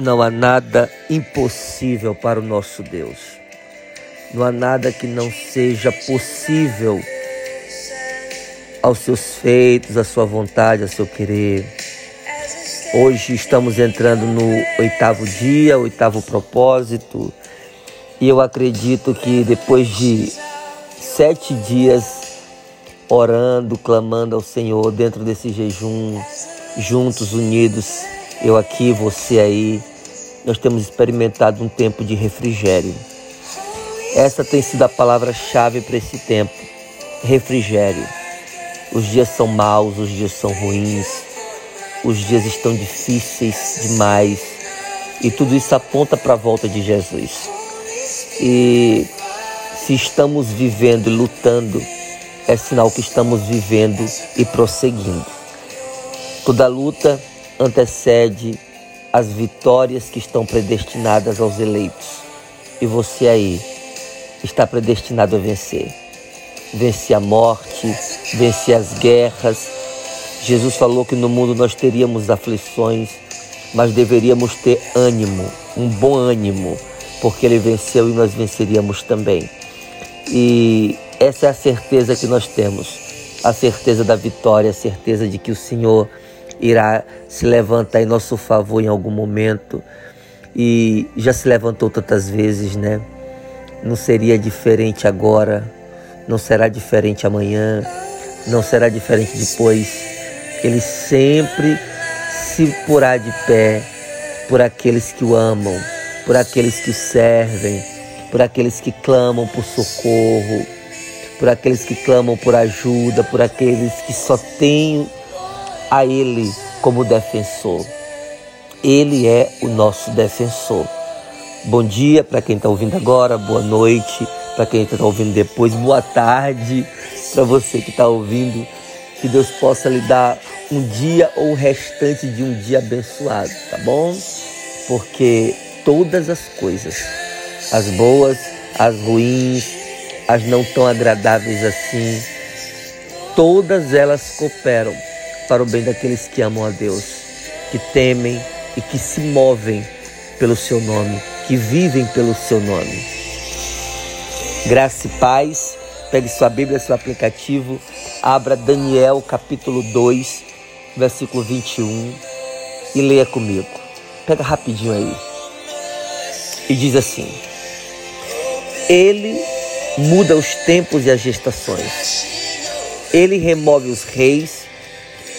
Não há nada impossível para o nosso Deus. Não há nada que não seja possível aos seus feitos, à sua vontade, ao seu querer. Hoje estamos entrando no oitavo dia, oitavo propósito, e eu acredito que depois de sete dias orando, clamando ao Senhor dentro desse jejum, juntos, unidos, eu aqui, você aí, nós temos experimentado um tempo de refrigério. Essa tem sido a palavra-chave para esse tempo: refrigério. Os dias são maus, os dias são ruins, os dias estão difíceis demais e tudo isso aponta para a volta de Jesus. E se estamos vivendo e lutando, é sinal que estamos vivendo e prosseguindo. Toda luta antecede as vitórias que estão predestinadas aos eleitos. E você aí está predestinado a vencer. Vencer a morte, vencer as guerras. Jesus falou que no mundo nós teríamos aflições, mas deveríamos ter ânimo, um bom ânimo, porque ele venceu e nós venceríamos também. E essa é a certeza que nós temos, a certeza da vitória, a certeza de que o Senhor irá se levantar em nosso favor em algum momento. E já se levantou tantas vezes, né? Não seria diferente agora, não será diferente amanhã, não será diferente depois. Ele sempre se porá de pé por aqueles que o amam, por aqueles que o servem, por aqueles que clamam por socorro, por aqueles que clamam por ajuda, por aqueles que só têm a Ele como defensor. Ele é o nosso defensor. Bom dia para quem está ouvindo agora, boa noite para quem está ouvindo depois, boa tarde para você que está ouvindo. Que Deus possa lhe dar um dia ou o restante de um dia abençoado, tá bom? Porque todas as coisas, as boas, as ruins, as não tão agradáveis assim, todas elas cooperam para o bem daqueles que amam a Deus, que temem e que se movem pelo seu nome, que vivem pelo seu nome. Graça e paz. Pegue sua Bíblia, seu aplicativo, abra Daniel capítulo 2, versículo 21 e leia comigo. Pega rapidinho aí. E diz assim: Ele muda os tempos e as gestações. Ele remove os reis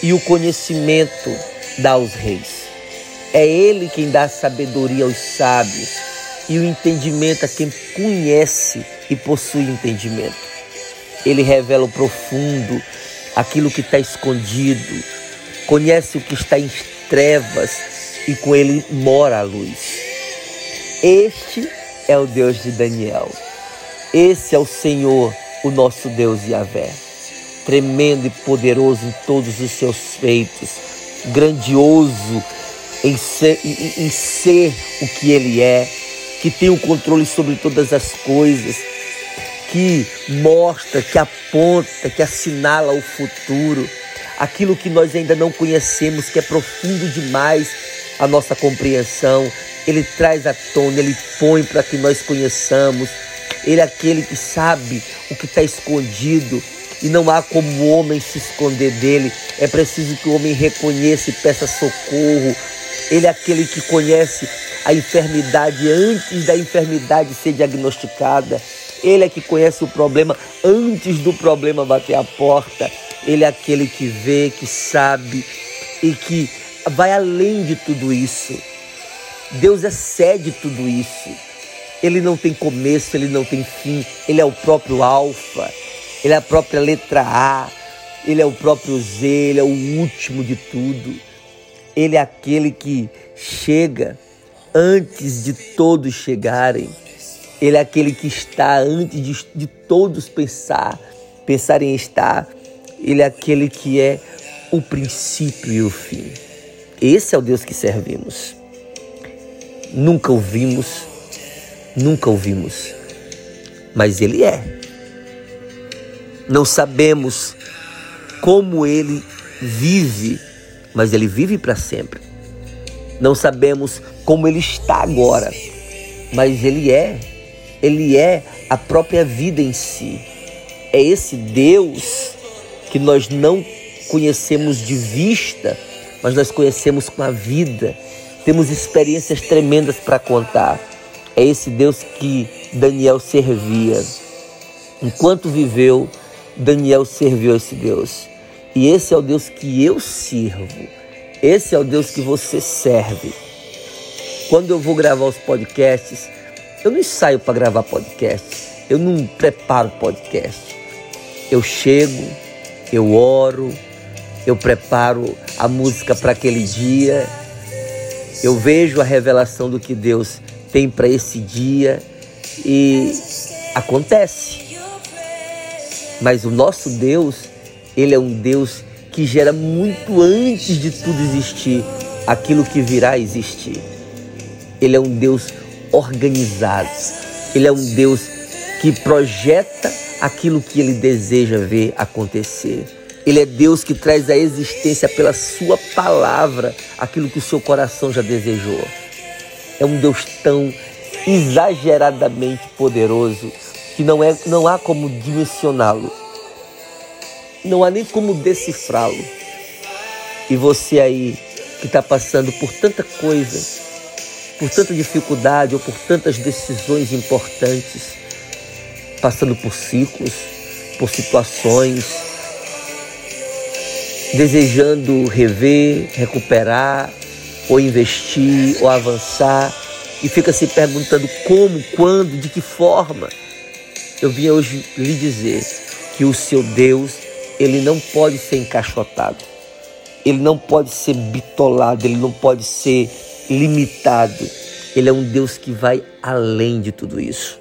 e o conhecimento dá aos reis. É Ele quem dá sabedoria aos sábios e o entendimento a quem conhece e possui entendimento. Ele revela o profundo, aquilo que está escondido, conhece o que está em trevas e com ele mora a luz. Este é o Deus de Daniel. Esse é o Senhor, o nosso Deus Yahvé. Tremendo e poderoso em todos os seus feitos, grandioso em ser, em, em ser o que ele é, que tem o controle sobre todas as coisas, que mostra, que aponta, que assinala o futuro, aquilo que nós ainda não conhecemos, que é profundo demais a nossa compreensão. Ele traz à tona, ele põe para que nós conheçamos. Ele é aquele que sabe o que está escondido e não há como o homem se esconder dele. É preciso que o homem reconheça e peça socorro. Ele é aquele que conhece a enfermidade antes da enfermidade ser diagnosticada. Ele é que conhece o problema antes do problema bater a porta. Ele é aquele que vê, que sabe e que vai além de tudo isso. Deus excede tudo isso. Ele não tem começo, ele não tem fim. Ele é o próprio Alfa, ele é a própria letra A, ele é o próprio Z, ele é o último de tudo. Ele é aquele que chega antes de todos chegarem. Ele é aquele que está antes de, de todos pensar, pensar em estar. Ele é aquele que é o princípio e o fim. Esse é o Deus que servimos. Nunca ouvimos, nunca ouvimos, mas Ele é. Não sabemos como Ele vive, mas Ele vive para sempre. Não sabemos como Ele está agora, mas Ele é. Ele é a própria vida em si. É esse Deus que nós não conhecemos de vista, mas nós conhecemos com a vida. Temos experiências tremendas para contar. É esse Deus que Daniel servia. Enquanto viveu, Daniel serviu esse Deus. E esse é o Deus que eu sirvo. Esse é o Deus que você serve. Quando eu vou gravar os podcasts, eu não ensaio para gravar podcast. Eu não preparo podcast. Eu chego, eu oro, eu preparo a música para aquele dia, eu vejo a revelação do que Deus tem para esse dia e acontece. Mas o nosso Deus, ele é um Deus que gera muito antes de tudo existir aquilo que virá a existir. Ele é um Deus organizado. Ele é um Deus que projeta aquilo que ele deseja ver acontecer. Ele é Deus que traz à existência pela sua palavra aquilo que o seu coração já desejou. É um Deus tão exageradamente poderoso que não, é, não há como dimensioná-lo. Não há nem como decifrá-lo. E você aí que está passando por tanta coisa, por tanta dificuldade ou por tantas decisões importantes, passando por ciclos, por situações, desejando rever, recuperar, ou investir, ou avançar, e fica se perguntando como, quando, de que forma. Eu vim hoje lhe dizer que o seu Deus, ele não pode ser encaixotado, ele não pode ser bitolado, ele não pode ser limitado. Ele é um Deus que vai além de tudo isso.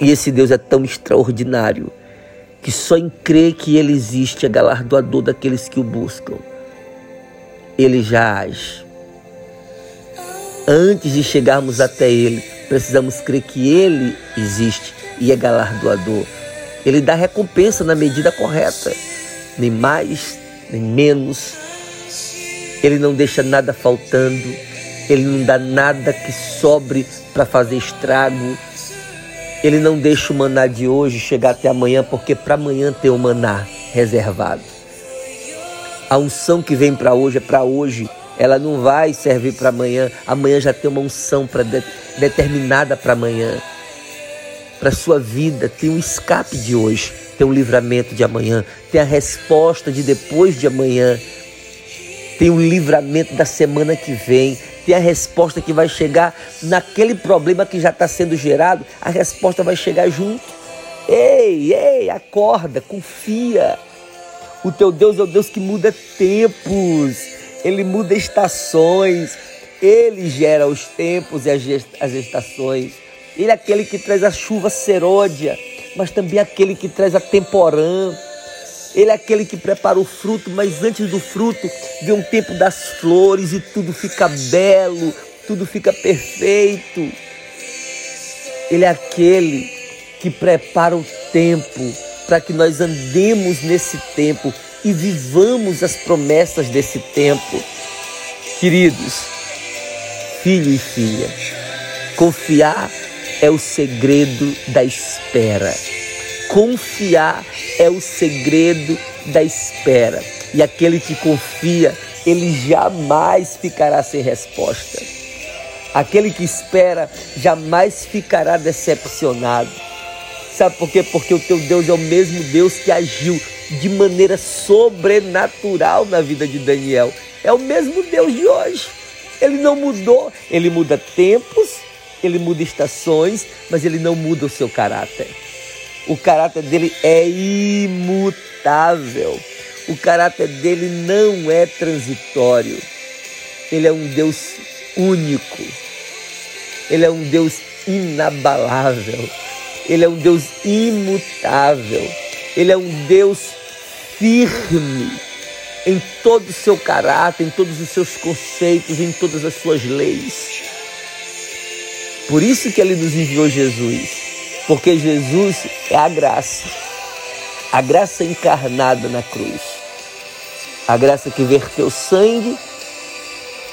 E esse Deus é tão extraordinário que só em crer que Ele existe é galardoador daqueles que o buscam. Ele já age. Antes de chegarmos até Ele, precisamos crer que Ele existe e é galardoador. Ele dá recompensa na medida correta, nem mais, nem menos. Ele não deixa nada faltando, ele não dá nada que sobre para fazer estrago ele não deixa o maná de hoje chegar até amanhã, porque para amanhã tem o maná reservado. A unção que vem para hoje é para hoje. Ela não vai servir para amanhã. Amanhã já tem uma unção para de, determinada para amanhã. Para sua vida tem um escape de hoje, tem um livramento de amanhã, tem a resposta de depois de amanhã, tem o livramento da semana que vem, tem a resposta que vai chegar naquele problema que já está sendo gerado, a resposta vai chegar junto. Ei, ei, acorda, confia. O teu Deus é o Deus que muda tempos, ele muda estações, ele gera os tempos e as estações. Ele é aquele que traz a chuva seródia, mas também aquele que traz a temporã ele é aquele que prepara o fruto, mas antes do fruto vem um tempo das flores e tudo fica belo, tudo fica perfeito. Ele é aquele que prepara o tempo para que nós andemos nesse tempo e vivamos as promessas desse tempo. Queridos, filho e filha, confiar é o segredo da espera. Confiar é o segredo da espera. E aquele que confia, ele jamais ficará sem resposta. Aquele que espera jamais ficará decepcionado. Sabe por quê? Porque o teu Deus é o mesmo Deus que agiu de maneira sobrenatural na vida de Daniel. É o mesmo Deus de hoje. Ele não mudou. Ele muda tempos, ele muda estações, mas ele não muda o seu caráter. O caráter dele é imutável. O caráter dele não é transitório. Ele é um Deus único. Ele é um Deus inabalável. Ele é um Deus imutável. Ele é um Deus firme em todo o seu caráter, em todos os seus conceitos, em todas as suas leis. Por isso que ele nos enviou Jesus, porque Jesus é a graça, a graça encarnada na cruz, a graça que verteu sangue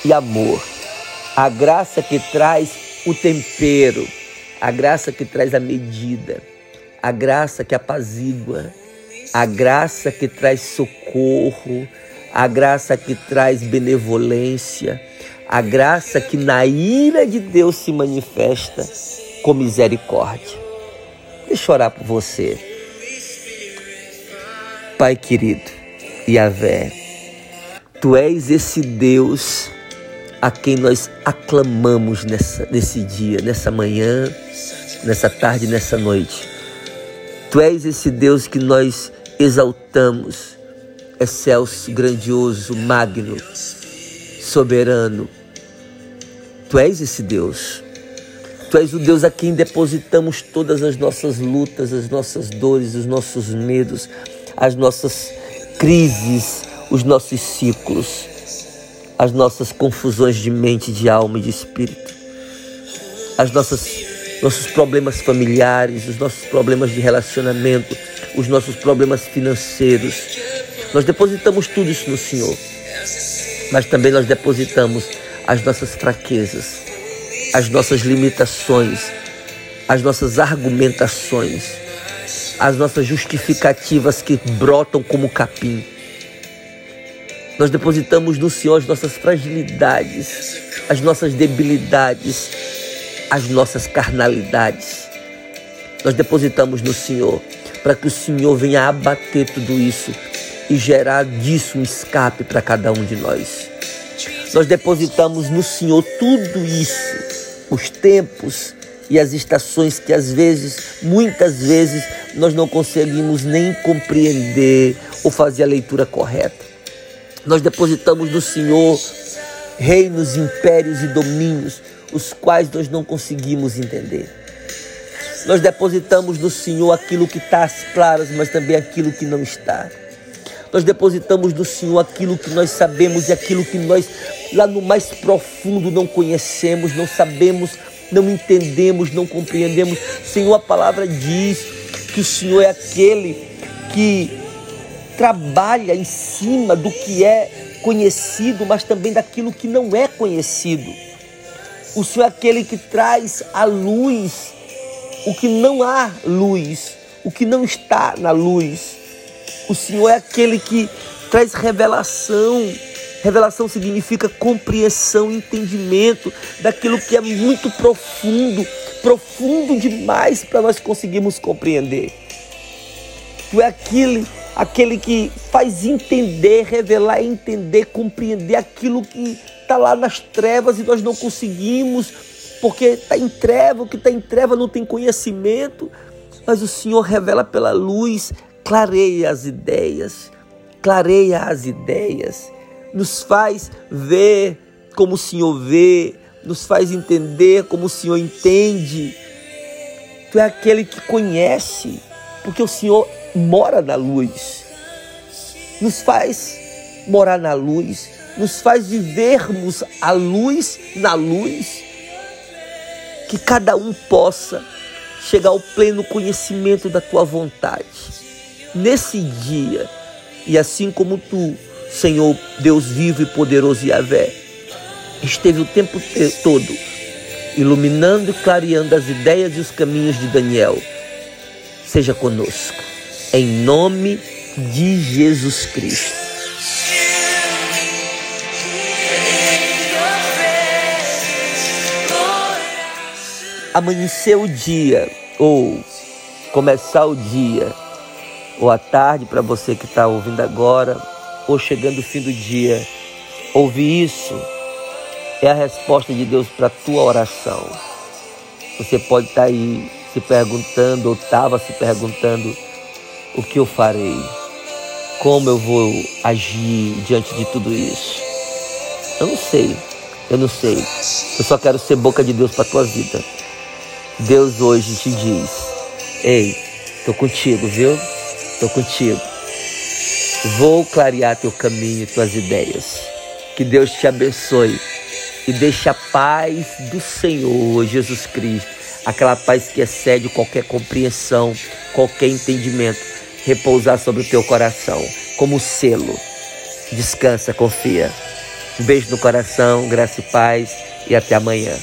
e amor, a graça que traz o tempero, a graça que traz a medida, a graça que apazigua, a graça que traz socorro, a graça que traz benevolência, a graça que na ira de Deus se manifesta com misericórdia. Deixa eu orar por você. Pai querido, Yahvé, Tu és esse Deus a quem nós aclamamos nessa, nesse dia, nessa manhã, nessa tarde, nessa noite. Tu és esse Deus que nós exaltamos, excelso, grandioso, magno, soberano. Tu és esse Deus. Tu és o Deus a quem depositamos todas as nossas lutas, as nossas dores, os nossos medos, as nossas crises, os nossos ciclos, as nossas confusões de mente, de alma e de espírito, as nossas nossos problemas familiares, os nossos problemas de relacionamento, os nossos problemas financeiros. Nós depositamos tudo isso no Senhor, mas também nós depositamos as nossas fraquezas, as nossas limitações, as nossas argumentações, as nossas justificativas que brotam como capim. Nós depositamos no Senhor as nossas fragilidades, as nossas debilidades, as nossas carnalidades. Nós depositamos no Senhor para que o Senhor venha abater tudo isso e gerar disso um escape para cada um de nós. Nós depositamos no Senhor tudo isso, os tempos e as estações que às vezes, muitas vezes, nós não conseguimos nem compreender ou fazer a leitura correta. Nós depositamos no Senhor reinos, impérios e domínios, os quais nós não conseguimos entender. Nós depositamos no Senhor aquilo que está às claras, mas também aquilo que não está. Nós depositamos no Senhor aquilo que nós sabemos e aquilo que nós, lá no mais profundo, não conhecemos, não sabemos, não entendemos, não compreendemos. Senhor, a palavra diz que o Senhor é aquele que trabalha em cima do que é conhecido, mas também daquilo que não é conhecido. O Senhor é aquele que traz à luz o que não há luz, o que não está na luz. O Senhor é aquele que traz revelação. Revelação significa compreensão, entendimento daquilo que é muito profundo, profundo demais para nós conseguirmos compreender. Tu é aquele, aquele que faz entender, revelar, entender, compreender aquilo que está lá nas trevas e nós não conseguimos, porque está em treva, o que está em treva não tem conhecimento, mas o Senhor revela pela luz, clareia as ideias, clareia as ideias, nos faz ver como o Senhor vê, nos faz entender como o Senhor entende. Tu é aquele que conhece, porque o Senhor mora na luz. Nos faz morar na luz, nos faz vivermos a luz na luz. Que cada um possa chegar ao pleno conhecimento da tua vontade nesse dia. E assim como tu, Senhor Deus vivo e poderoso Yahvé, esteve o tempo todo iluminando e clareando as ideias e os caminhos de Daniel, seja conosco. Em nome de Jesus Cristo. amanhecer o dia ou começar o dia ou à tarde para você que está ouvindo agora ou chegando o fim do dia, ouvir isso é a resposta de Deus para a tua oração. Você pode estar tá aí se perguntando ou estava se perguntando o que eu farei, como eu vou agir diante de tudo isso. Eu não sei, eu não sei. Eu só quero ser boca de Deus para tua vida. Deus hoje te diz: Ei, tô contigo, viu? Tô contigo. Vou clarear teu caminho, tuas ideias. Que Deus te abençoe e deixe a paz do Senhor Jesus Cristo, aquela paz que excede qualquer compreensão, qualquer entendimento, repousar sobre o teu coração como selo. Descansa, confia. Um beijo no coração, graça e paz e até amanhã.